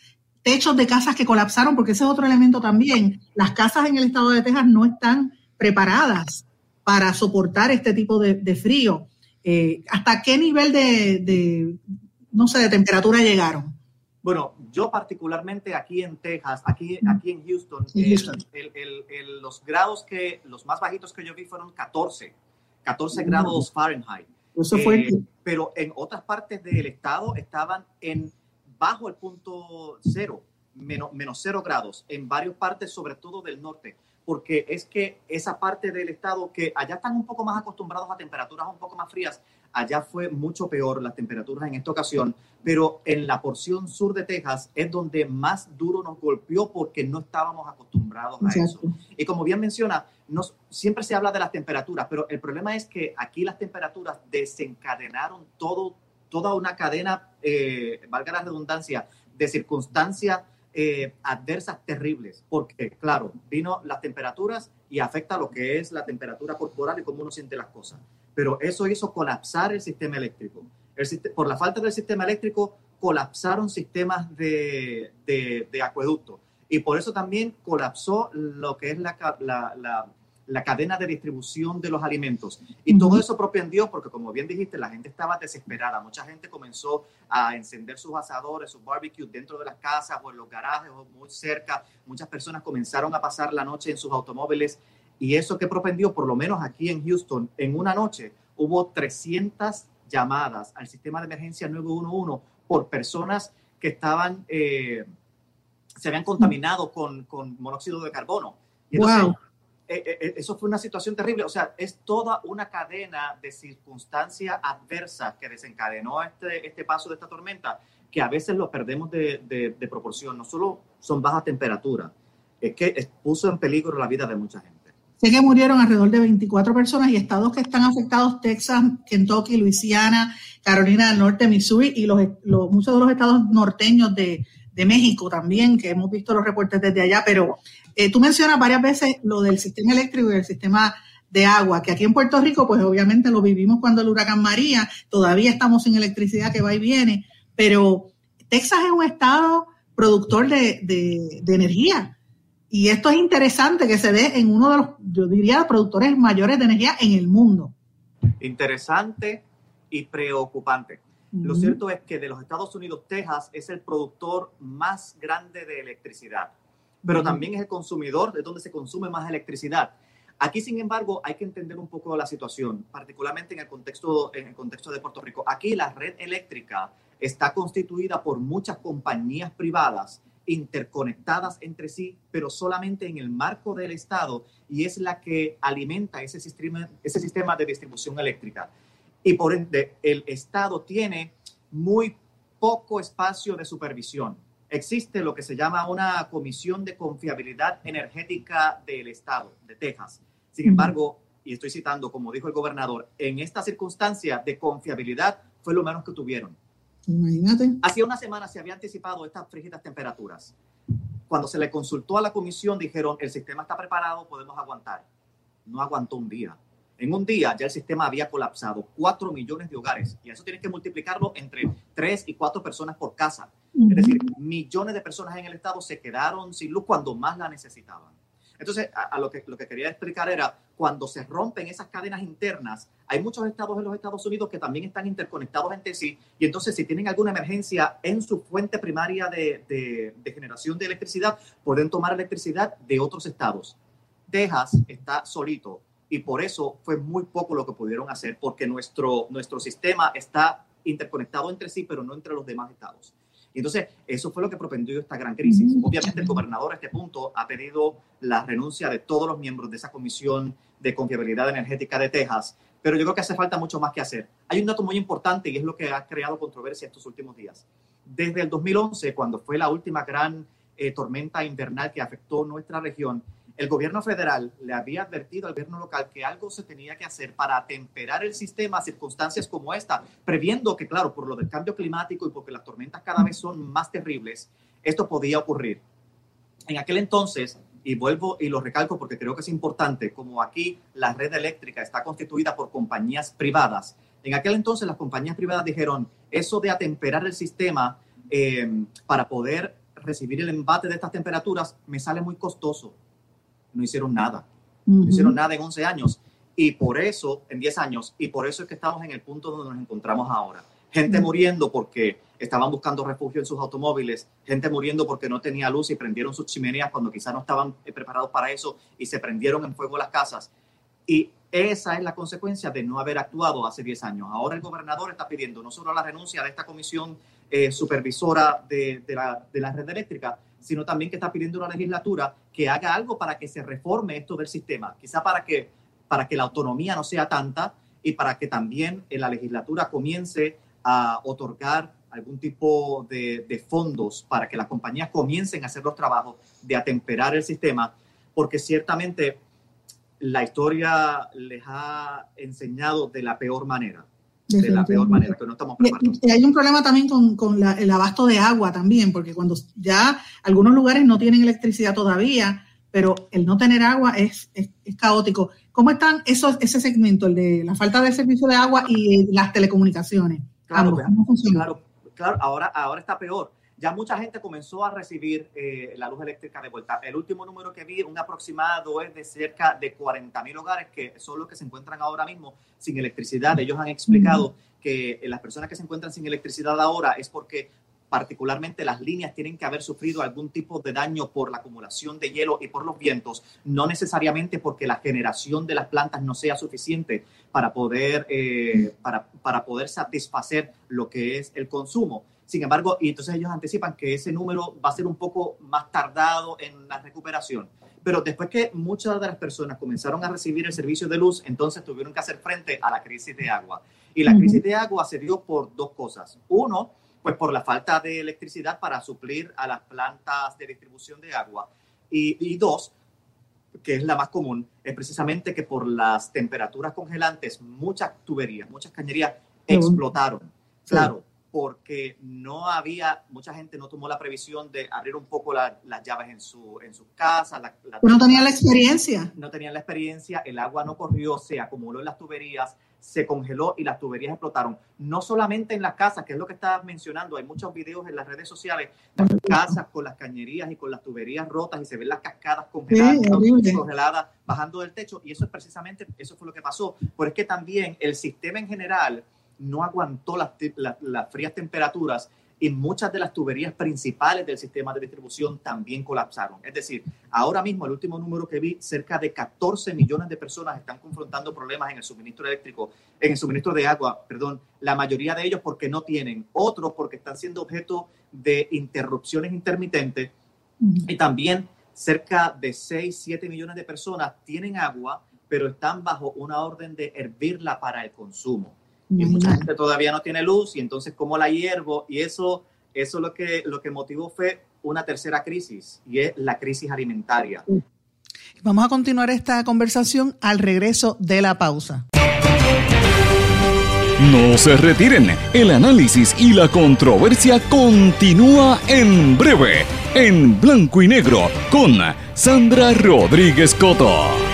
techos de casas que colapsaron, porque ese es otro elemento también. Las casas en el estado de Texas no están preparadas para soportar este tipo de, frío. Eh, ¿Hasta qué nivel de, no sé, de temperatura llegaron? Bueno, yo particularmente aquí en Texas, aquí, aquí en Houston, los grados que, los más bajitos que yo vi fueron 14, 14 grados Fahrenheit. Eso fue. Eh, pero en otras partes del estado estaban en bajo el punto cero, menos, menos cero grados, en varias partes, sobre todo del norte porque es que esa parte del estado que allá están un poco más acostumbrados a temperaturas un poco más frías, allá fue mucho peor las temperaturas en esta ocasión, pero en la porción sur de Texas es donde más duro nos golpeó porque no estábamos acostumbrados a eso. Y como bien menciona, nos, siempre se habla de las temperaturas, pero el problema es que aquí las temperaturas desencadenaron todo, toda una cadena, eh, valga la redundancia, de circunstancias eh, adversas terribles, porque claro, vino las temperaturas y afecta lo que es la temperatura corporal y cómo uno siente las cosas. Pero eso hizo colapsar el sistema eléctrico. por la falta del sistema eléctrico, colapsaron sistemas de, de, acueducto. Y por eso también colapsó lo que es la, la la cadena de distribución de los alimentos. Y todo eso propendió porque, como bien dijiste, la gente estaba desesperada. Mucha gente comenzó a encender sus asadores, sus barbecues dentro de las casas o en los garajes o muy cerca. Muchas personas comenzaron a pasar la noche en sus automóviles. Y eso que propendió, por lo menos aquí en Houston, en una noche hubo 300 llamadas al sistema de emergencia 911 por personas que estaban, eh, se habían contaminado con, con monóxido de carbono. Y entonces, eh, eh, eh, eso fue una situación terrible. O sea, es toda una cadena de circunstancias adversas que desencadenó este, este paso de esta tormenta, que a veces lo perdemos de, de, proporción. No solo son bajas temperaturas, es que puso en peligro la vida de mucha gente. Sé que murieron alrededor de 24 personas y estados que están afectados, Texas, Kentucky, Luisiana, Carolina del Norte, Missouri y los, muchos de los estados norteños de, de México también, que hemos visto los reportes desde allá, pero eh, tú mencionas varias veces lo del sistema eléctrico y el sistema de agua, que aquí en Puerto Rico, pues obviamente lo vivimos cuando el huracán María, todavía estamos sin electricidad que va y viene, pero Texas es un estado productor de, de, energía. Y esto es interesante que se dé en uno de los, yo diría, productores mayores de energía en el mundo. Interesante y preocupante. Lo cierto es que de los Estados Unidos, Texas es el productor más grande de electricidad pero también es el consumidor, de donde se consume más electricidad. Aquí, sin embargo, hay que entender un poco la situación, particularmente en el contexto, en el contexto de Puerto Rico. Aquí la red eléctrica está constituida por muchas compañías privadas interconectadas entre sí, pero solamente en el marco del Estado y es la que alimenta ese sistema, ese sistema de distribución eléctrica. Y por ende, el Estado tiene muy poco espacio de supervisión existe lo que se llama una Comisión de Confiabilidad Energética del Estado de Texas. Sin embargo, y estoy citando, como dijo el gobernador, en esta circunstancia de confiabilidad fue lo menos que tuvieron. Imagínate. Hacía una semana se había anticipado estas frígidas temperaturas. Cuando se le consultó a la comisión, dijeron, el sistema está preparado, podemos aguantar. No aguantó un día. En un día ya el sistema había colapsado, cuatro millones de hogares, y eso tienes que multiplicarlo entre tres y cuatro personas por casa. Es decir, millones de personas en el estado se quedaron sin luz cuando más la necesitaban. Entonces, a, lo, que, lo que quería explicar era, cuando se rompen esas cadenas internas, hay muchos estados en los Estados Unidos que también están interconectados entre sí, y entonces si tienen alguna emergencia en su fuente primaria de, de, de generación de electricidad, pueden tomar electricidad de otros estados. Texas está solito y por eso fue muy poco lo que pudieron hacer, porque nuestro, nuestro sistema está interconectado entre sí, pero no entre los demás estados. Y entonces, eso fue lo que propendió esta gran crisis. Obviamente, el gobernador a este punto ha pedido la renuncia de todos los miembros de esa comisión de confiabilidad energética de Texas, pero yo creo que hace falta mucho más que hacer. Hay un dato muy importante y es lo que ha creado controversia estos últimos días. Desde el 2011, cuando fue la última gran eh, tormenta invernal que afectó nuestra región, el gobierno federal le había advertido al gobierno local que algo se tenía que hacer para atemperar el sistema a circunstancias como esta, previendo que, claro, por lo del cambio climático y porque las tormentas cada vez son más terribles, esto podía ocurrir. En aquel entonces, y vuelvo y lo recalco porque creo que es importante, como aquí la red eléctrica está constituida por compañías privadas, en aquel entonces las compañías privadas dijeron, eso de atemperar el sistema eh, para poder recibir el embate de estas temperaturas me sale muy costoso no hicieron nada. No hicieron nada en 11 años. Y por eso, en 10 años, y por eso es que estamos en el punto donde nos encontramos ahora. Gente muriendo porque estaban buscando refugio en sus automóviles, gente muriendo porque no tenía luz y prendieron sus chimeneas cuando quizás no estaban eh, preparados para eso y se prendieron en fuego las casas. Y esa es la consecuencia de no haber actuado hace 10 años. Ahora el gobernador está pidiendo no solo la renuncia de esta comisión eh, supervisora de, la, de la red eléctrica, sino también que está pidiendo una legislatura que haga algo para que se reforme esto del sistema, quizá para que, para que la autonomía no sea tanta y para que también en la legislatura comience a otorgar algún tipo de, de fondos para que las compañías comiencen a hacer los trabajos de atemperar el sistema, porque ciertamente la historia les ha enseñado de la peor manera de la peor manera, que no estamos preparados. Y hay un problema también con, con el abasto de agua también, porque cuando ya algunos lugares no tienen electricidad todavía, pero el no tener agua es, es, caótico. ¿Cómo están esos, ese segmento, el de la falta de servicio de agua y las telecomunicaciones? Claro, claro, claro, ahora, ahora está peor ya mucha gente comenzó a recibir eh, la luz eléctrica de vuelta. El último número que vi, un aproximado, es de cerca de 40 mil hogares que son los que se encuentran ahora mismo sin electricidad. Ellos han explicado que las personas que se encuentran sin electricidad ahora es porque particularmente las líneas tienen que haber sufrido algún tipo de daño por la acumulación de hielo y por los vientos, no necesariamente porque la generación de las plantas no sea suficiente para poder, eh, para, para poder satisfacer lo que es el consumo. Sin embargo, y entonces ellos anticipan que ese número va a ser un poco más tardado en la recuperación. Pero después que muchas de las personas comenzaron a recibir el servicio de luz, entonces tuvieron que hacer frente a la crisis de agua. Y la crisis de agua se dio por dos cosas. Uno, pues por la falta de electricidad para suplir a las plantas de distribución de agua. Y, dos, que es la más común, es precisamente que por las temperaturas congelantes, muchas tuberías, muchas cañerías explotaron. Claro, porque no había, mucha gente no tomó la previsión de abrir un poco las llaves en, su, en sus casas. no tenían la experiencia. No tenían la experiencia, el agua no corrió, se acumuló en las tuberías, se congeló y las tuberías explotaron. No solamente en las casas, que es lo que estabas mencionando, hay muchos videos en las redes sociales, las casas con las cañerías y con las tuberías rotas y se ven las cascadas congeladas, congeladas bajando del techo y eso es precisamente, eso fue lo que pasó. Pero es que también el sistema en general no aguantó las, las, frías temperaturas y muchas de las tuberías principales del sistema de distribución también colapsaron. Es decir, ahora mismo el último número que vi, cerca de 14 millones de personas están confrontando problemas en el suministro eléctrico, en el suministro de agua, perdón, la mayoría de ellos porque no tienen, otros porque están siendo objeto de interrupciones intermitentes. Y también cerca de 6, 7 millones de personas tienen agua, pero están bajo una orden de hervirla para el consumo y mucha gente todavía no tiene luz y entonces cómo la hiervo y eso eso lo que lo que motivó fue una tercera crisis y es la crisis alimentaria. Vamos a continuar esta conversación al regreso de la pausa. No se retiren, el análisis y la controversia continúa en breve, en blanco y negro, con Sandra Rodríguez Coto.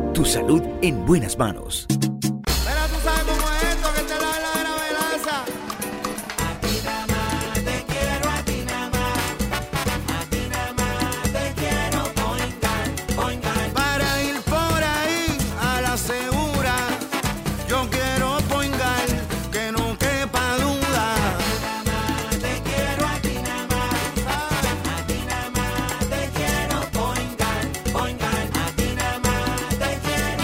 Tu salud en buenas manos.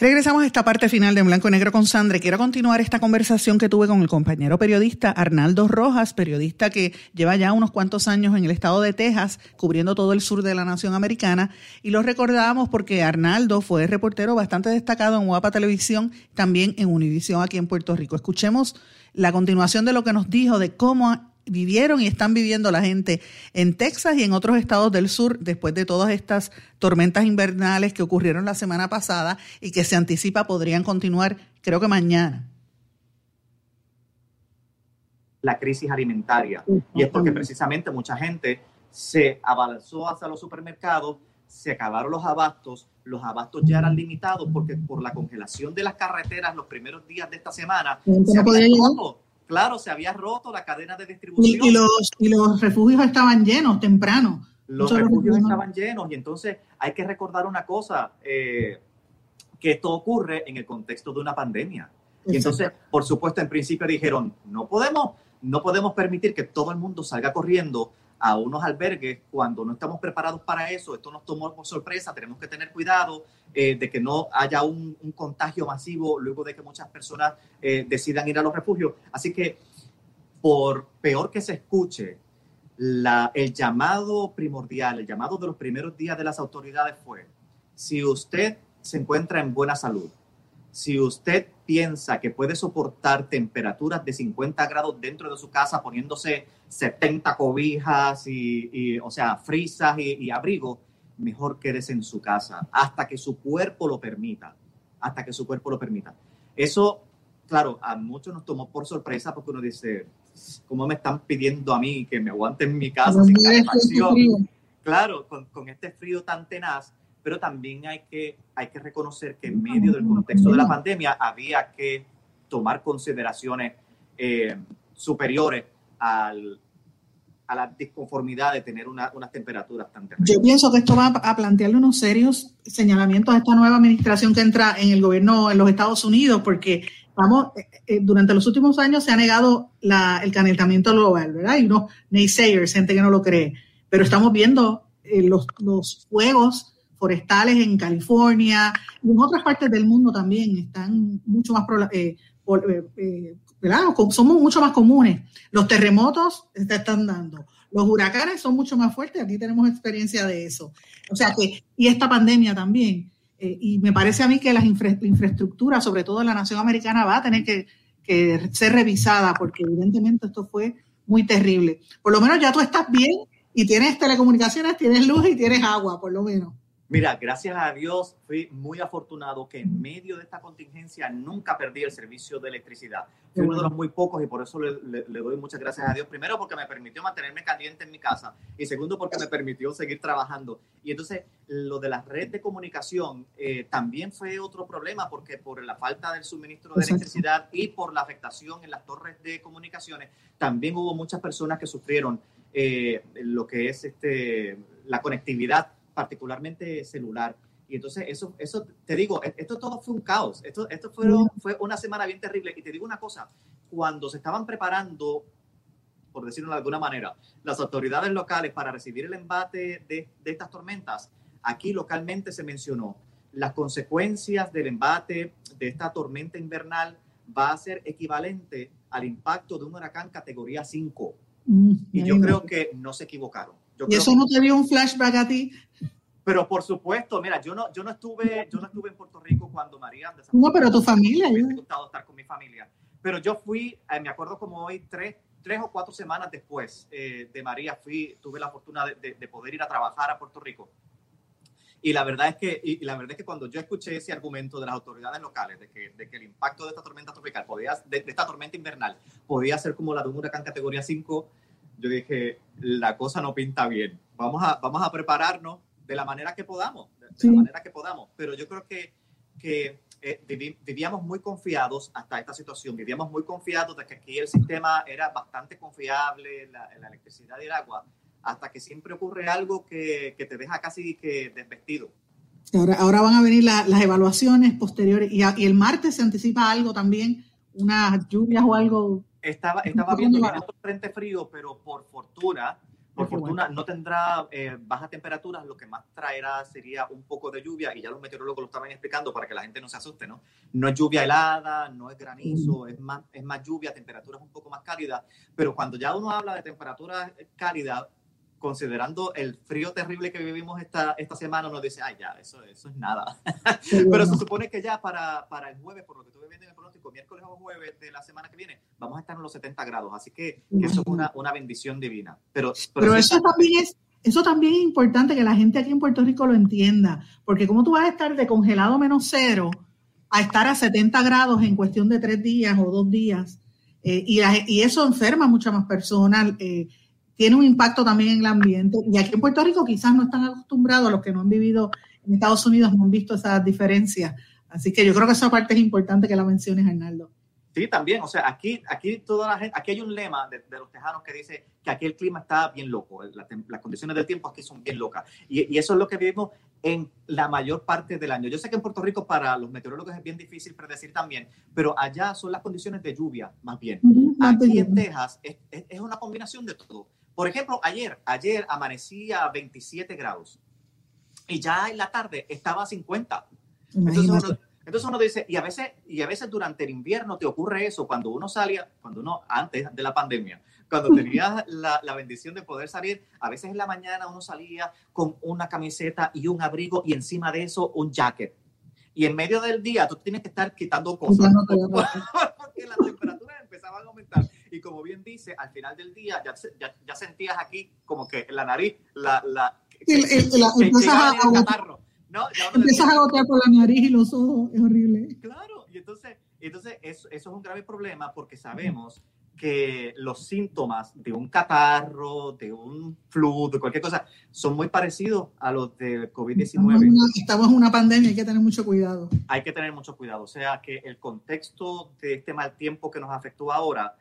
Regresamos a esta parte final de Blanco y Negro con Sandra. Quiero continuar esta conversación que tuve con el compañero periodista Arnaldo Rojas, periodista que lleva ya unos cuantos años en el estado de Texas, cubriendo todo el sur de la nación americana. Y lo recordamos porque Arnaldo fue reportero bastante destacado en Guapa Televisión, también en Univisión aquí en Puerto Rico. Escuchemos la continuación de lo que nos dijo de cómo vivieron y están viviendo la gente en Texas y en otros estados del sur después de todas estas tormentas invernales que ocurrieron la semana pasada y que se anticipa podrían continuar, creo que mañana. La crisis alimentaria. Y es porque precisamente mucha gente se abalanzó hacia los supermercados, se acabaron los abastos, los abastos ya eran limitados porque por la congelación de las carreteras los primeros días de esta semana se Claro, se había roto la cadena de distribución. Y, los, y los refugios estaban llenos temprano. Los refugios estaban llenos y entonces hay que recordar una cosa, eh, que esto ocurre en el contexto de una pandemia. Y entonces, por supuesto, en principio dijeron, no podemos, no podemos permitir que todo el mundo salga corriendo a unos albergues cuando no estamos preparados para eso. Esto nos tomó por sorpresa, tenemos que tener cuidado eh, de que no haya un, contagio masivo luego de que muchas personas eh, decidan ir a los refugios. Así que, por peor que se escuche, la, el llamado primordial, el llamado de los primeros días de las autoridades fue, si usted se encuentra en buena salud, si usted piensa que puede soportar temperaturas de 50 grados dentro de su casa poniéndose 70 cobijas y, o sea, frisas y, y abrigos, mejor quédese en su casa hasta que su cuerpo lo permita, hasta que su cuerpo lo permita. Eso, claro, a muchos nos tomó por sorpresa porque uno dice, ¿cómo me están pidiendo a mí que me aguante en mi casa sin calefacción? Claro, con, con este frío tan tenaz, pero también hay que, hay que reconocer que en medio del contexto de la pandemia había que tomar consideraciones eh, superiores al, a la disconformidad de tener unas temperaturas tan terribles. Yo pienso que esto va a plantearle unos serios señalamientos a esta nueva administración que entra en el gobierno en los Estados Unidos, porque vamos, eh, eh, durante los últimos años se ha negado la, el calentamiento global, ¿verdad? Hay unos naysayers, gente que no lo cree, pero estamos viendo los, los fuegos forestales en California y en otras partes del mundo también están mucho más, eh, eh, eh, Somos mucho más comunes. Los terremotos se están dando. Los huracanes son mucho más fuertes. Aquí tenemos experiencia de eso. O sea que, y esta pandemia también. y me parece a mí que la, infraestructura, sobre todo en la nación americana, va a tener que, que ser revisada porque evidentemente esto fue muy terrible. Por lo menos ya tú estás bien y tienes telecomunicaciones, tienes luz y tienes agua, por lo menos. Mira, gracias a Dios fui muy afortunado que en medio de esta contingencia nunca perdí el servicio de electricidad. Fui uno de los muy pocos y por eso le, doy muchas gracias a Dios. Primero porque me permitió mantenerme caliente en mi casa y segundo porque me permitió seguir trabajando. Y entonces lo de la red de comunicación eh, también fue otro problema porque por la falta del suministro de electricidad y por la afectación en las torres de comunicaciones, también hubo muchas personas que sufrieron eh, lo que es este, la conectividad particularmente celular. Y entonces eso, eso te digo, e, esto todo fue un caos. Esto, esto fueron, fue una semana bien terrible. Y te digo una cosa, cuando se estaban preparando, por decirlo de alguna manera, las autoridades locales para recibir el embate de, de estas tormentas, aquí localmente se mencionó las consecuencias del embate de esta tormenta invernal va a ser equivalente al impacto de un huracán categoría 5. Mm, y yo creo que no se equivocaron. ¿Y eso no te dio un flashback a ti? Pero por supuesto, mira, yo no, yo no estuve, yo no estuve en Puerto Rico cuando María. No, pero tu familia. Me gustado estar con mi familia. Pero yo fui, eh, me acuerdo como hoy, tres, tres o cuatro semanas después eh, de María, fui, tuve la fortuna de, de, poder ir a trabajar a Puerto Rico. Y la verdad es que, y la verdad es que cuando yo escuché ese argumento de las autoridades locales de que, de que el impacto de esta tormenta tropical, podía, de, esta tormenta invernal, podía ser como la de un huracán categoría 5, yo dije, la cosa no pinta bien. Vamos a, vamos a prepararnos de la manera que podamos, de, la manera que podamos. Pero yo creo que, que eh, vivíamos muy confiados hasta esta situación, vivíamos muy confiados de que aquí el sistema era bastante confiable, la, la electricidad y el agua, hasta que siempre ocurre algo que, que te deja casi que desvestido. Ahora, ahora van a venir las evaluaciones posteriores y, y, el martes se anticipa algo también, unas lluvias o algo. Estaba, estaba viendo que frente frío, pero por fortuna, por fortuna no tendrá eh, bajas temperaturas, lo que más traerá sería un poco de lluvia, y ya los meteorólogos lo estaban explicando para que la gente no se asuste, ¿no? No es lluvia helada, no es granizo, es, más, es más lluvia, temperaturas un poco más cálidas, pero cuando ya uno habla de temperaturas cálidas, considerando el frío terrible que vivimos esta, esta semana, uno dice, ay, ya, eso, eso es nada. Pero se supone que ya para, para, el jueves, por lo que estuve viendo en el pronóstico, miércoles o jueves de la semana que viene, vamos a estar en los 70 grados. Así que, eso es una, una, bendición divina. Pero, pero, eso, también es, eso también es importante que la gente aquí en Puerto Rico lo entienda, porque como tú vas a estar de congelado menos cero a estar a 70 grados en cuestión de tres días o dos días, eh, y, y, eso enferma a muchas más personas. Eh, tiene un impacto también en el ambiente. Y aquí en Puerto Rico quizás no están acostumbrados, los que no han vivido en Estados Unidos no han visto esas diferencias. Así que yo creo que esa parte es importante que la menciones, Arnaldo. Sí, también, o sea, aquí, aquí toda la gente, aquí hay un lema de, los tejanos que dice que aquí el clima está bien loco, las condiciones del tiempo aquí son bien locas. Y, y, eso es lo que vivimos en la mayor parte del año. Yo sé que en Puerto Rico para los meteorólogos es bien difícil predecir también, pero allá son las condiciones de lluvia, más bien. aquí en Texas es, es, una combinación de todo. Por ejemplo, ayer, ayer amanecía a 27 grados y ya en la tarde estaba a 50. Entonces uno, dice, y a, veces, y a veces durante el invierno te ocurre eso, cuando uno salía, cuando uno, antes de la pandemia, cuando tenías la, la, bendición de poder salir, a veces en la mañana uno salía con una camiseta y un abrigo y encima de eso un jacket. Y en medio del día tú tienes que estar quitando cosas porque las temperaturas empezaban a aumentar y como bien dice, al final del día ya, ya, ya sentías aquí como que en la nariz la... la, empiezas a, empiezas a agotar por la nariz y los ojos, es horrible. Claro, y entonces, entonces eso, eso es un grave problema porque sabemos que los síntomas de un catarro, de un flu, de cualquier cosa, son muy parecidos a los de COVID-19. Estamos en una pandemia, hay que tener mucho cuidado. Hay que tener mucho cuidado. O sea, que el contexto de este mal tiempo que nos afectó ahora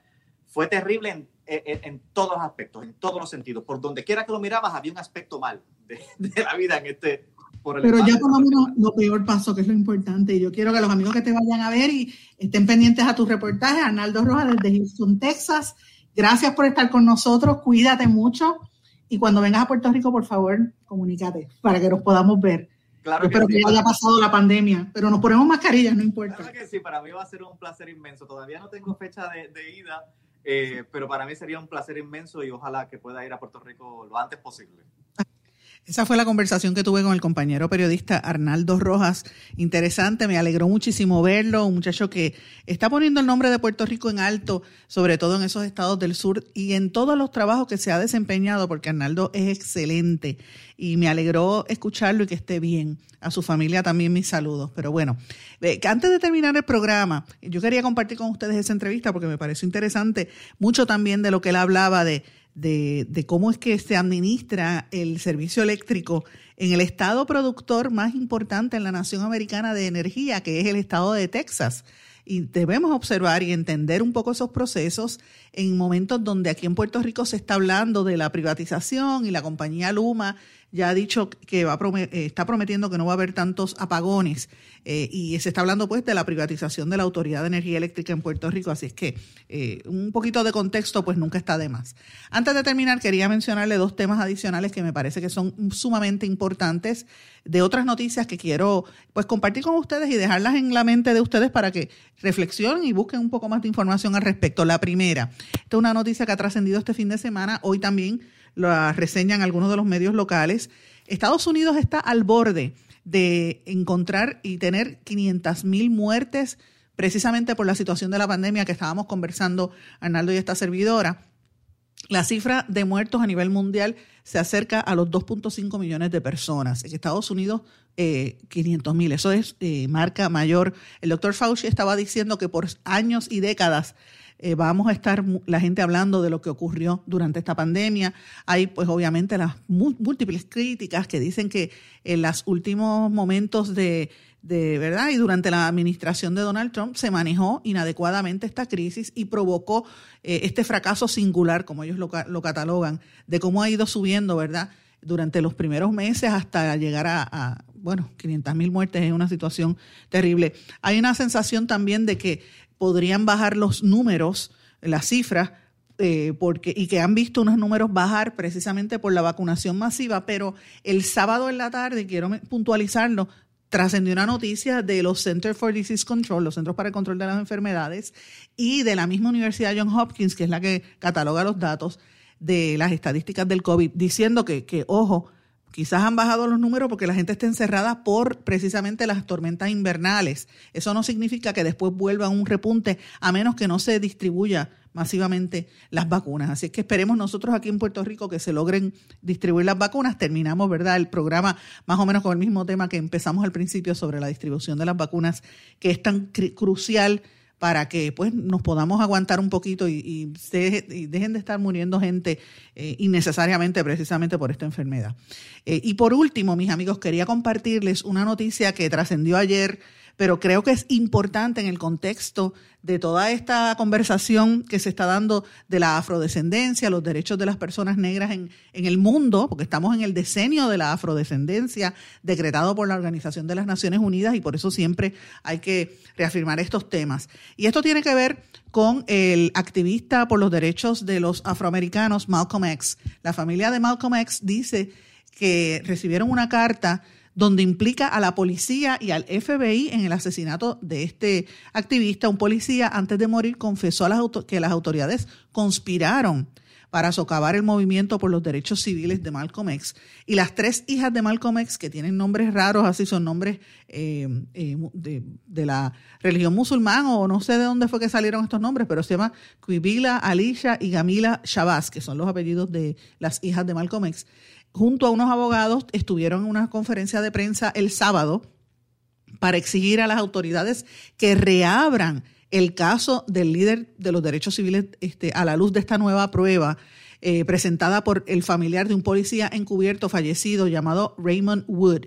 fue terrible en, en, todos los aspectos, en todos los sentidos. Por donde quiera que lo mirabas, había un aspecto mal de, de la vida en este. Pero ya tomamos lo peor paso, que es lo importante. Y yo quiero que los amigos que te vayan a ver y estén pendientes a tu reportaje, Arnaldo Rojas desde Houston, Texas. Gracias por estar con nosotros, cuídate mucho. Y cuando vengas a Puerto Rico, por favor, comunícate para que nos podamos ver. Claro espero que, que ya haya pasado la pandemia, pero nos ponemos mascarillas, no importa. Claro que sí, para mí va a ser un placer inmenso. Todavía no tengo fecha de, de ida, eh, pero para mí sería un placer inmenso y ojalá que pueda ir a Puerto Rico lo antes posible. Esa fue la conversación que tuve con el compañero periodista Arnaldo Rojas. Interesante, me alegró muchísimo verlo, un muchacho que está poniendo el nombre de Puerto Rico en alto, sobre todo en esos estados del sur y en todos los trabajos que se ha desempeñado, porque Arnaldo es excelente y me alegró escucharlo y que esté bien. A su familia también mis saludos. Pero bueno, antes de terminar el programa, yo quería compartir con ustedes esa entrevista porque me pareció interesante mucho también de lo que él hablaba de de, cómo es que se administra el servicio eléctrico en el estado productor más importante en la nación americana de energía, que es el estado de Texas. Y debemos observar y entender un poco esos procesos en momentos donde aquí en Puerto Rico se está hablando de la privatización y la compañía Luma ya ha dicho que va eh, está prometiendo que no va a haber tantos apagones eh, y se está hablando pues de la privatización de la Autoridad de Energía Eléctrica en Puerto Rico, así es que eh, un poquito de contexto pues nunca está de más. Antes de terminar quería mencionarle dos temas adicionales que me parece que son sumamente importantes de otras noticias que quiero pues compartir con ustedes y dejarlas en la mente de ustedes para que reflexionen y busquen un poco más de información al respecto. La primera, esta es una noticia que ha trascendido este fin de semana, hoy también la reseñan algunos de los medios locales. Estados Unidos está al borde de encontrar y tener 500 mil muertes precisamente por la situación de la pandemia que estábamos conversando Arnaldo y esta servidora. la cifra de muertos a nivel mundial se acerca a los 2.5 millones de personas. En Estados Unidos, eh, 500 mil. Eso es eh, marca mayor. El doctor Fauci estaba diciendo que por años y décadas eh, vamos a estar la gente hablando de lo que ocurrió durante esta pandemia. Hay pues obviamente las múltiples críticas que dicen que en los últimos momentos de, de verdad y durante la administración de Donald Trump se manejó inadecuadamente esta crisis y provocó eh, este fracaso singular, como ellos lo, lo, catalogan, de cómo ha ido subiendo, ¿verdad? Durante los primeros meses hasta llegar a, a bueno, 500 mil muertes es una situación terrible. Hay una sensación también de que podrían bajar los números, las cifras, eh, porque, y que han visto unos números bajar precisamente por la vacunación masiva, pero el sábado en la tarde, quiero puntualizarlo, trascendió una noticia de los Centers for Disease Control, los Centros para el Control de las Enfermedades, y de la misma Universidad John Hopkins, que es la que cataloga los datos de las estadísticas del COVID, diciendo que, que ojo, Quizás han bajado los números porque la gente está encerrada por precisamente las tormentas invernales. Eso no significa que después vuelva un repunte a menos que no se distribuya masivamente las vacunas. Así que esperemos nosotros aquí en Puerto Rico que se logren distribuir las vacunas. Terminamos, ¿verdad?, el programa más o menos con el mismo tema que empezamos al principio sobre la distribución de las vacunas, que es tan crucial para que pues nos podamos aguantar un poquito y, dejen de estar muriendo gente eh, innecesariamente precisamente por esta enfermedad. Eh, y por último, mis amigos, quería compartirles una noticia que trascendió ayer pero creo que es importante en el contexto de toda esta conversación que se está dando de la afrodescendencia, los derechos de las personas negras en, el mundo, porque estamos en el decenio de la afrodescendencia decretado por la Organización de las Naciones Unidas y por eso siempre hay que reafirmar estos temas. Y esto tiene que ver con el activista por los derechos de los afroamericanos, Malcolm X. La familia de Malcolm X dice que recibieron una carta donde implica a la policía y al FBI en el asesinato de este activista. Un policía antes de morir confesó que las autoridades conspiraron para socavar el movimiento por los derechos civiles de Malcolm X. Y las tres hijas de Malcolm X, que tienen nombres raros, así son nombres eh, eh, de, la religión musulmana, o no sé de dónde fue que salieron estos nombres, pero se llama Quibila, Alicia y Gamila Shabazz, que son los apellidos de las hijas de Malcolm X junto a unos abogados, estuvieron en una conferencia de prensa el sábado para exigir a las autoridades que reabran el caso del líder de los derechos civiles este, a la luz de esta nueva prueba eh, presentada por el familiar de un policía encubierto fallecido llamado Raymond Wood.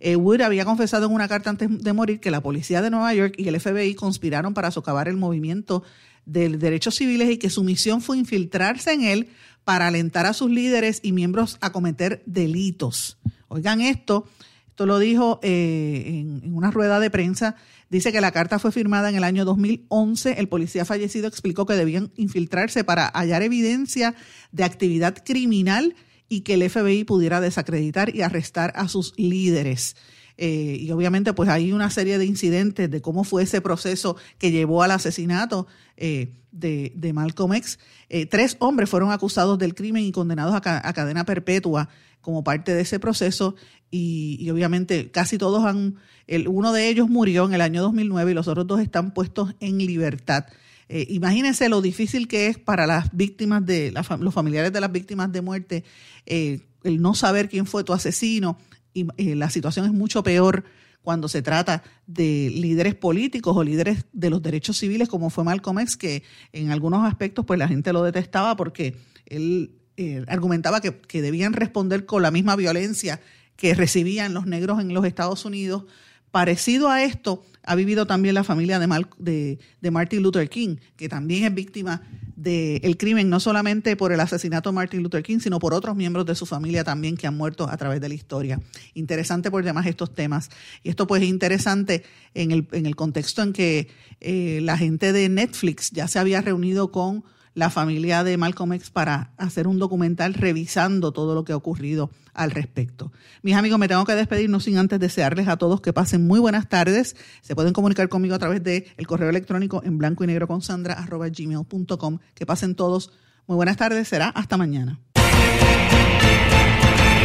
Eh, Wood había confesado en una carta antes de morir que la policía de Nueva York y el FBI conspiraron para socavar el movimiento de derechos civiles y que su misión fue infiltrarse en él para alentar a sus líderes y miembros a cometer delitos. Oigan esto, esto lo dijo eh, en, una rueda de prensa, dice que la carta fue firmada en el año 2011, el policía fallecido explicó que debían infiltrarse para hallar evidencia de actividad criminal y que el FBI pudiera desacreditar y arrestar a sus líderes. Eh, y obviamente pues hay una serie de incidentes de cómo fue ese proceso que llevó al asesinato eh, de, Malcolm X. Eh, tres hombres fueron acusados del crimen y condenados a, cadena perpetua como parte de ese proceso y, obviamente casi todos han, el, uno de ellos murió en el año 2009 y los otros dos están puestos en libertad. imagínense lo difícil que es para las víctimas de los familiares de las víctimas de muerte el no saber quién fue tu asesino y eh, la situación es mucho peor cuando se trata de líderes políticos o líderes de los derechos civiles, como fue Malcolm X, que en algunos aspectos pues la gente lo detestaba porque él eh, argumentaba que, que, debían responder con la misma violencia que recibían los negros en los Estados Unidos. Parecido a esto, ha vivido también la familia de, de, Martin Luther King, que también es víctima del crimen, no solamente por el asesinato de Martin Luther King, sino por otros miembros de su familia también que han muerto a través de la historia. Interesante por demás estos temas. Y esto pues es interesante en el, en el contexto en que eh, la gente de Netflix ya se había reunido con la familia de Malcolm X para hacer un documental revisando todo lo que ha ocurrido al respecto. Mis amigos, me tengo que despedir, no sin antes desearles a todos que pasen muy buenas tardes. Se pueden comunicar conmigo a través del el correo electrónico en blanco y negro con sandra arroba gmail.com. Que pasen todos muy buenas tardes, será hasta mañana.